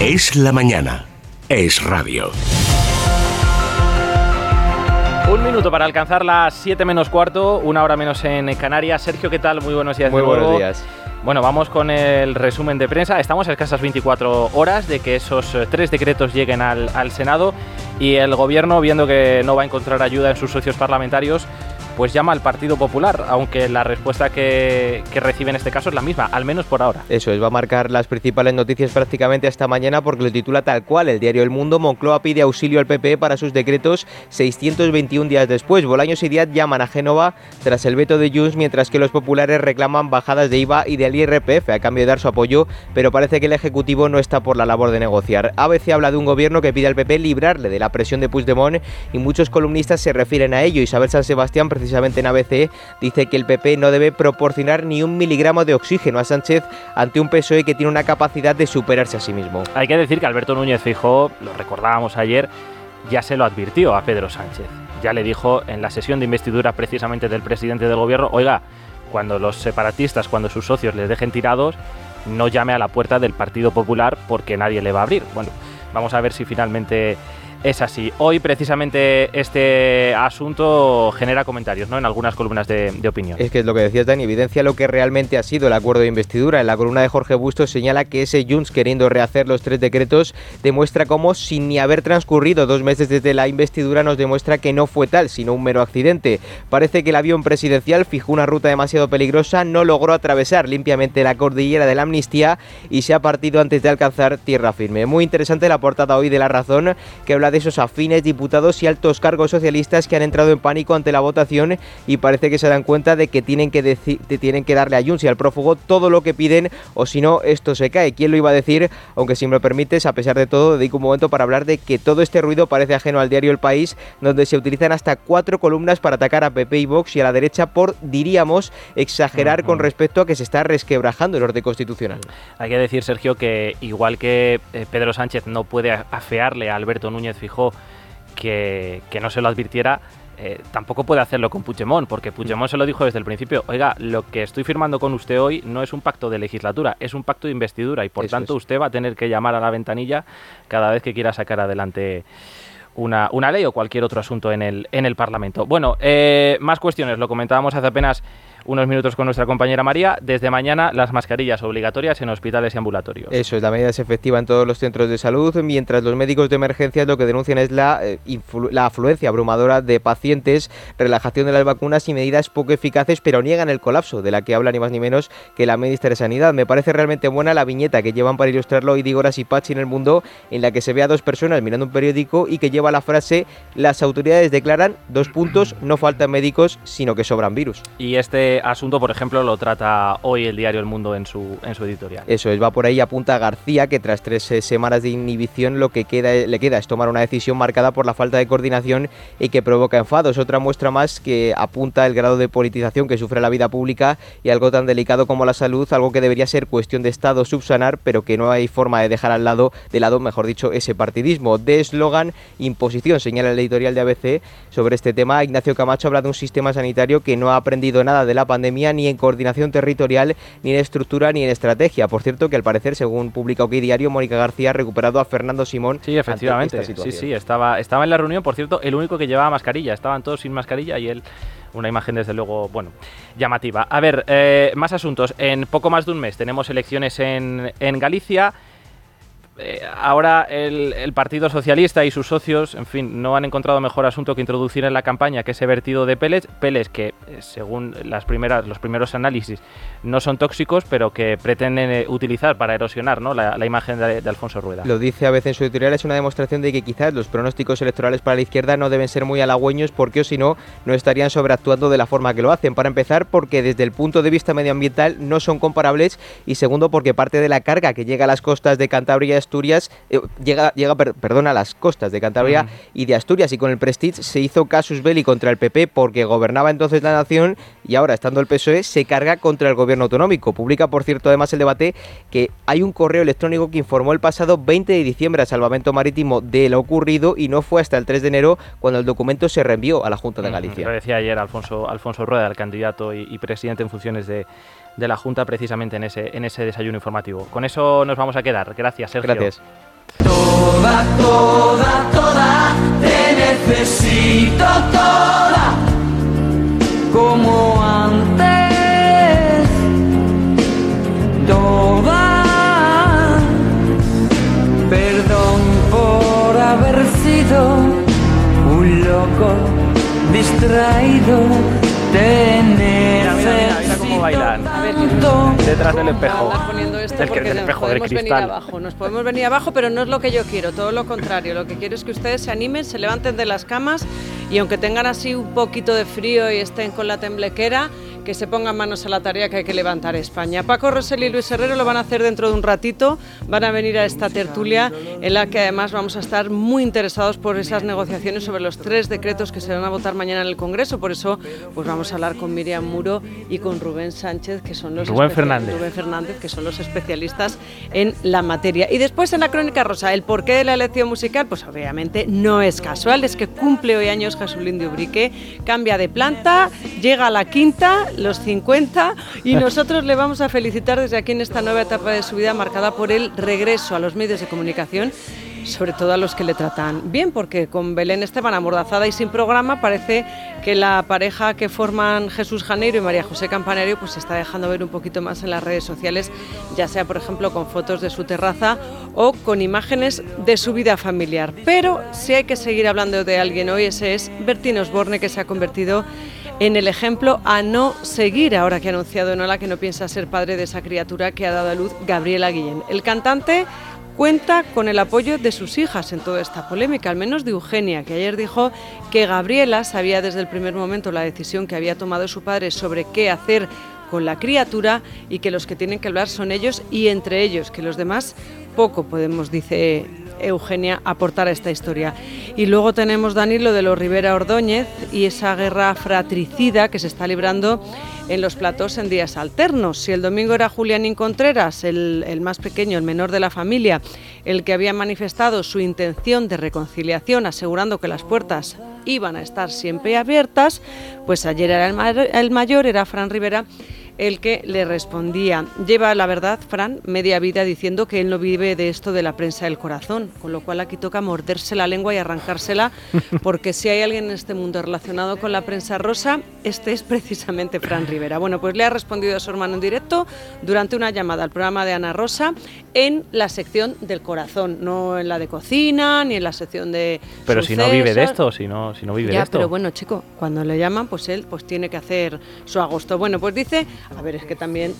Es la mañana. Es radio. Un minuto para alcanzar las 7 menos cuarto, una hora menos en Canarias. Sergio, ¿qué tal? Muy buenos días. Muy de buenos nuevo. días. Bueno, vamos con el resumen de prensa. Estamos a escasas 24 horas de que esos eh, tres decretos lleguen al, al Senado y el gobierno, viendo que no va a encontrar ayuda en sus socios parlamentarios, pues llama al Partido Popular, aunque la respuesta que, que recibe en este caso es la misma, al menos por ahora. Eso es, va a marcar las principales noticias prácticamente hasta mañana porque lo titula tal cual el diario El Mundo. Moncloa pide auxilio al PP para sus decretos 621 días después. Bolaños y Díaz llaman a Génova tras el veto de Junts, mientras que los populares reclaman bajadas de IVA y del IRPF a cambio de dar su apoyo, pero parece que el Ejecutivo no está por la labor de negociar. ABC habla de un gobierno que pide al PP librarle de la presión de Puigdemont y muchos columnistas se refieren a ello. Isabel San Sebastián, en ABC, dice que el PP no debe proporcionar ni un miligramo de oxígeno a Sánchez ante un PSOE que tiene una capacidad de superarse a sí mismo. Hay que decir que Alberto Núñez Fijó, lo recordábamos ayer, ya se lo advirtió a Pedro Sánchez. Ya le dijo en la sesión de investidura precisamente del presidente del gobierno, oiga, cuando los separatistas, cuando sus socios les dejen tirados, no llame a la puerta del Partido Popular porque nadie le va a abrir. Bueno, vamos a ver si finalmente es así. Hoy precisamente este asunto genera comentarios ¿no? en algunas columnas de, opinión. Es que lo que decías, Dani, evidencia lo que realmente ha sido el acuerdo de investidura. En la columna de Jorge Bustos señala que ese Junts queriendo rehacer los tres decretos demuestra cómo, sin ni haber transcurrido dos meses desde la investidura, nos demuestra que no fue tal, sino un mero accidente. Parece que el avión presidencial fijó una ruta demasiado peligrosa, no logró atravesar limpiamente la cordillera de la amnistía y se ha partido antes de alcanzar tierra firme. Muy interesante la portada hoy de La Razón, que habla de esos afines, diputados y altos cargos socialistas que han entrado en pánico ante la votación y parece que se dan cuenta de que tienen que, de- tienen que darle a Junts y al prófugo todo lo que piden o si no, esto se cae. ¿Quién lo iba a decir? Aunque si me lo permites, a pesar de todo, dedico un momento para hablar de que todo este ruido parece ajeno al diario El País, donde se utilizan hasta cuatro columnas para atacar a PP y Vox y a la derecha por, diríamos, exagerar con respecto a que se está resquebrajando el orden constitucional. Hay que decir, Sergio, que igual que eh, Pedro Sánchez no puede afearle a Alberto Núñez Fijó que, que no se lo advirtiera, eh, tampoco puede hacerlo con Puigdemont, porque Puigdemont se lo dijo desde el principio, oiga, lo que estoy firmando con usted hoy no es un pacto de legislatura, es un pacto de investidura y por Eso tanto es. usted va a tener que llamar a la ventanilla cada vez que quiera sacar adelante una, una ley o cualquier otro asunto en el, en el Parlamento. Bueno, eh, más cuestiones, lo comentábamos hace apenas unos minutos con nuestra compañera María. Desde mañana las mascarillas obligatorias en hospitales y ambulatorios. Eso es, la medida es efectiva en todos los centros de salud, mientras los médicos de emergencias lo que denuncian es la, eh, la afluencia abrumadora de pacientes, relajación de las vacunas y medidas poco eficaces, pero niegan el colapso de la que habla ni más ni menos que la ministra de Sanidad. Me parece realmente buena la viñeta que llevan para ilustrarlo hoy Digoras y Pachi en el mundo, en la que se ve a dos personas mirando un periódico y que lleva la frase las autoridades declaran, dos puntos, no faltan médicos, sino que sobran virus. Y este asunto, por ejemplo, lo trata hoy el diario El Mundo en su, en su editorial. Eso es, va por ahí, apunta García que tras tres eh, semanas de inhibición lo que queda, le queda es tomar una decisión marcada por la falta de coordinación y que provoca enfados. Otra muestra más que apunta el grado de politización que sufre la vida pública y algo tan delicado como la salud, algo que debería ser cuestión de Estado subsanar, pero que no hay forma de dejar al lado, de lado, mejor dicho, ese partidismo. De eslogan, imposición, señala el editorial de ABC sobre este tema. Ignacio Camacho habla de un sistema sanitario que no ha aprendido nada de la pandemia ni en coordinación territorial, ni en estructura, ni en estrategia. Por cierto, que al parecer, según publica OK Diario, Mónica García ha recuperado a Fernando Simón. Sí, efectivamente. ante esta Sí, sí, estaba, estaba en la reunión, por cierto, el único que llevaba mascarilla. Estaban todos sin mascarilla y él, una imagen desde luego, bueno, llamativa. A ver, eh, más asuntos. En poco más de un mes tenemos elecciones en, en Galicia. Eh, ahora el, Partido Socialista y sus socios, en fin, no han encontrado mejor asunto que introducir en la campaña que ese vertido de pellets, pellets que, eh, según las primeras, los primeros análisis, no son tóxicos, pero que pretenden eh, utilizar para erosionar ¿no? la, imagen de, Alfonso Rueda. Lo dice a veces en su editorial, es una demostración de que quizás los pronósticos electorales para la izquierda no deben ser muy halagüeños, porque o si no, no estarían sobreactuando de la forma que lo hacen. Para empezar, porque desde el punto de vista medioambiental no son comparables, y segundo, porque parte de la carga que llega a las costas de Cantabria Asturias, eh, llega, llega perdón, a las costas de Cantabria y de Asturias. Y con el Prestige se hizo casus belli contra el PP porque gobernaba entonces la nación y ahora, estando el PSOE, se carga contra el gobierno autonómico. Publica, por cierto, además el debate que hay un correo electrónico que informó el pasado 20 de diciembre al Salvamento Marítimo de lo ocurrido y no fue hasta el 3 de enero cuando el documento se reenvió a la Junta de Galicia. Lo decía ayer Alfonso, Alfonso Rueda, el candidato y, presidente en funciones de, de la Junta precisamente en ese, en ese desayuno informativo. Con eso nos vamos a quedar. Gracias, Sergio. Gracias. Toda, toda, toda, te necesito toda, como antes. Toda, perdón por haber sido un loco distraído, tener bailan. Detrás del espejo. del, espejo del cristal. abajo, nos podemos venir abajo, pero no es lo que yo quiero, todo lo contrario. Lo que quiero es que ustedes se animen, se levanten de las camas y aunque tengan así un poquito de frío y estén con la temblequera, que se pongan manos a la tarea que hay que levantar España. Paco Rosell y Luis Herrero lo van a hacer dentro de un ratito, van a venir a esta tertulia en la que además vamos a estar muy interesados por esas negociaciones sobre los tres decretos que se van a votar mañana en el Congreso, por eso pues vamos a hablar con Miriam Muro y con Rubén Sánchez, que son los Rubén Fernández. Rubén Fernández, que son los especialistas en la materia. Y después en la crónica rosa, el porqué de la elección musical, pues obviamente no es casual, es que cumple hoy años Jesulín de Ubrique, cambia de planta, llega a la quinta, los 50 y nosotros le vamos a felicitar desde aquí en esta nueva etapa de su vida marcada por el regreso a los medios de comunicación sobre todo a los que le tratan bien, porque con Belén Esteban amordazada y sin programa, parece que la pareja que forman Jesús Janeiro y María José Campanario pues se está dejando ver un poquito más en las redes sociales, ya sea por ejemplo con fotos de su terraza o con imágenes de su vida familiar. Pero si hay que seguir hablando de alguien hoy, ese es Bertín Osborne, que se ha convertido en el ejemplo a no seguir ahora que ha anunciado Enola que no piensa ser padre de esa criatura que ha dado a luz Gabriela Guillén. El cantante cuenta con el apoyo de sus hijas en toda esta polémica, al menos de Eugenia, que ayer dijo que Gabriela sabía desde el primer momento la decisión que había tomado su padre sobre qué hacer con la criatura y que los que tienen que hablar son ellos y entre ellos, que los demás poco podemos, dice Eugenia aportar a esta historia. Y luego tenemos, Dani, lo de los Rivera Ordóñez y esa guerra fratricida que se está librando en los platos en días alternos. Si el domingo era Julianín Contreras, el, más pequeño, el menor de la familia, el que había manifestado su intención de reconciliación, asegurando que las puertas iban a estar siempre abiertas, pues ayer era el mayor, era Fran Rivera el que le respondía. Lleva, la verdad, Fran, media vida diciendo que él no vive de esto de la prensa del corazón, con lo cual aquí toca morderse la lengua y arrancársela, porque si hay alguien en este mundo relacionado con la prensa rosa, este es precisamente Fran Rivera. Bueno, pues le ha respondido a su hermano en directo durante una llamada al programa de Ana Rosa en la sección del corazón, no en la de cocina ni en la sección de. Pero si no vive de esto, si no, si no vive de esto. Pero bueno, chico, cuando le llaman, pues él pues tiene que hacer su agosto. Bueno, pues dice a ver, es que también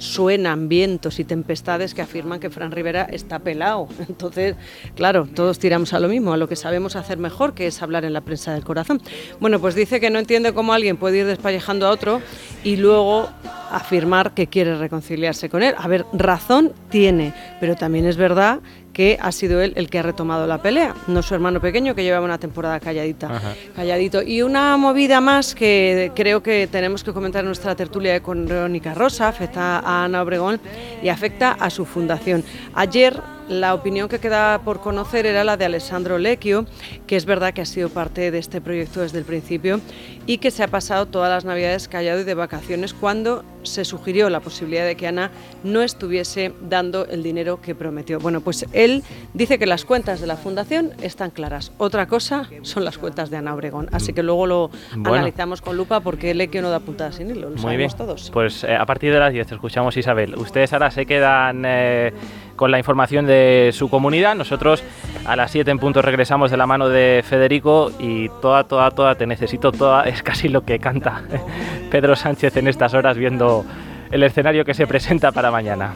suenan vientos y tempestades que afirman que Fran Rivera está pelado. Entonces, claro, todos tiramos a lo mismo, a lo que sabemos hacer mejor, que es hablar en la prensa del corazón. Bueno, pues dice que no entiende cómo alguien puede ir despallejando a otro y luego afirmar que quiere reconciliarse con él. A ver, razón tiene, pero también es verdad que ha sido él el que ha retomado la pelea, no su hermano pequeño que llevaba una temporada calladita, calladito. Y una movida más que creo que tenemos que comentar en nuestra tertulia con Verónica Rosa, afecta a Ana Obregón y afecta a su fundación. Ayer la opinión que queda por conocer era la de Alessandro Lecchio, que es verdad que ha sido parte de este proyecto desde el principio y que se ha pasado todas las navidades callado y de vacaciones cuando se sugirió la posibilidad de que Ana no estuviese dando el dinero que prometió. Bueno, pues él dice que las cuentas de la fundación están claras. Otra cosa son las cuentas de Ana Obregón. Así que luego lo analizamos con lupa porque que no da puntadas sin hilo. Lo Muy bien. todos. Pues eh, a partir de las 10 escuchamos Isabel. Ustedes ahora se quedan eh, con la información de su comunidad. Nosotros a las 7 en punto regresamos de la mano de Federico y toda, toda, toda, te necesito toda, es casi lo que canta Pedro Sánchez en estas horas viendo el escenario que se presenta para mañana.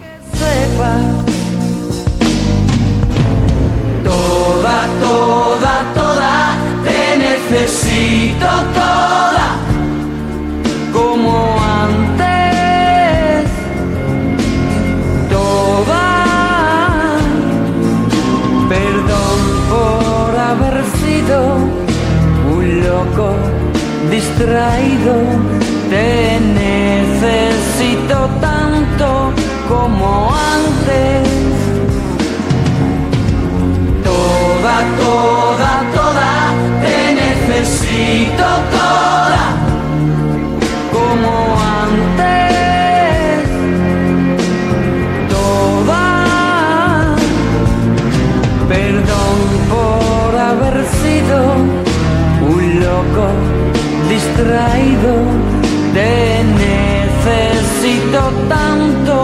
Distraído, te necesito tanto como antes. Toda, toda, toda, te necesito toda como antes. Toda, perdón distraído, te necesito tanto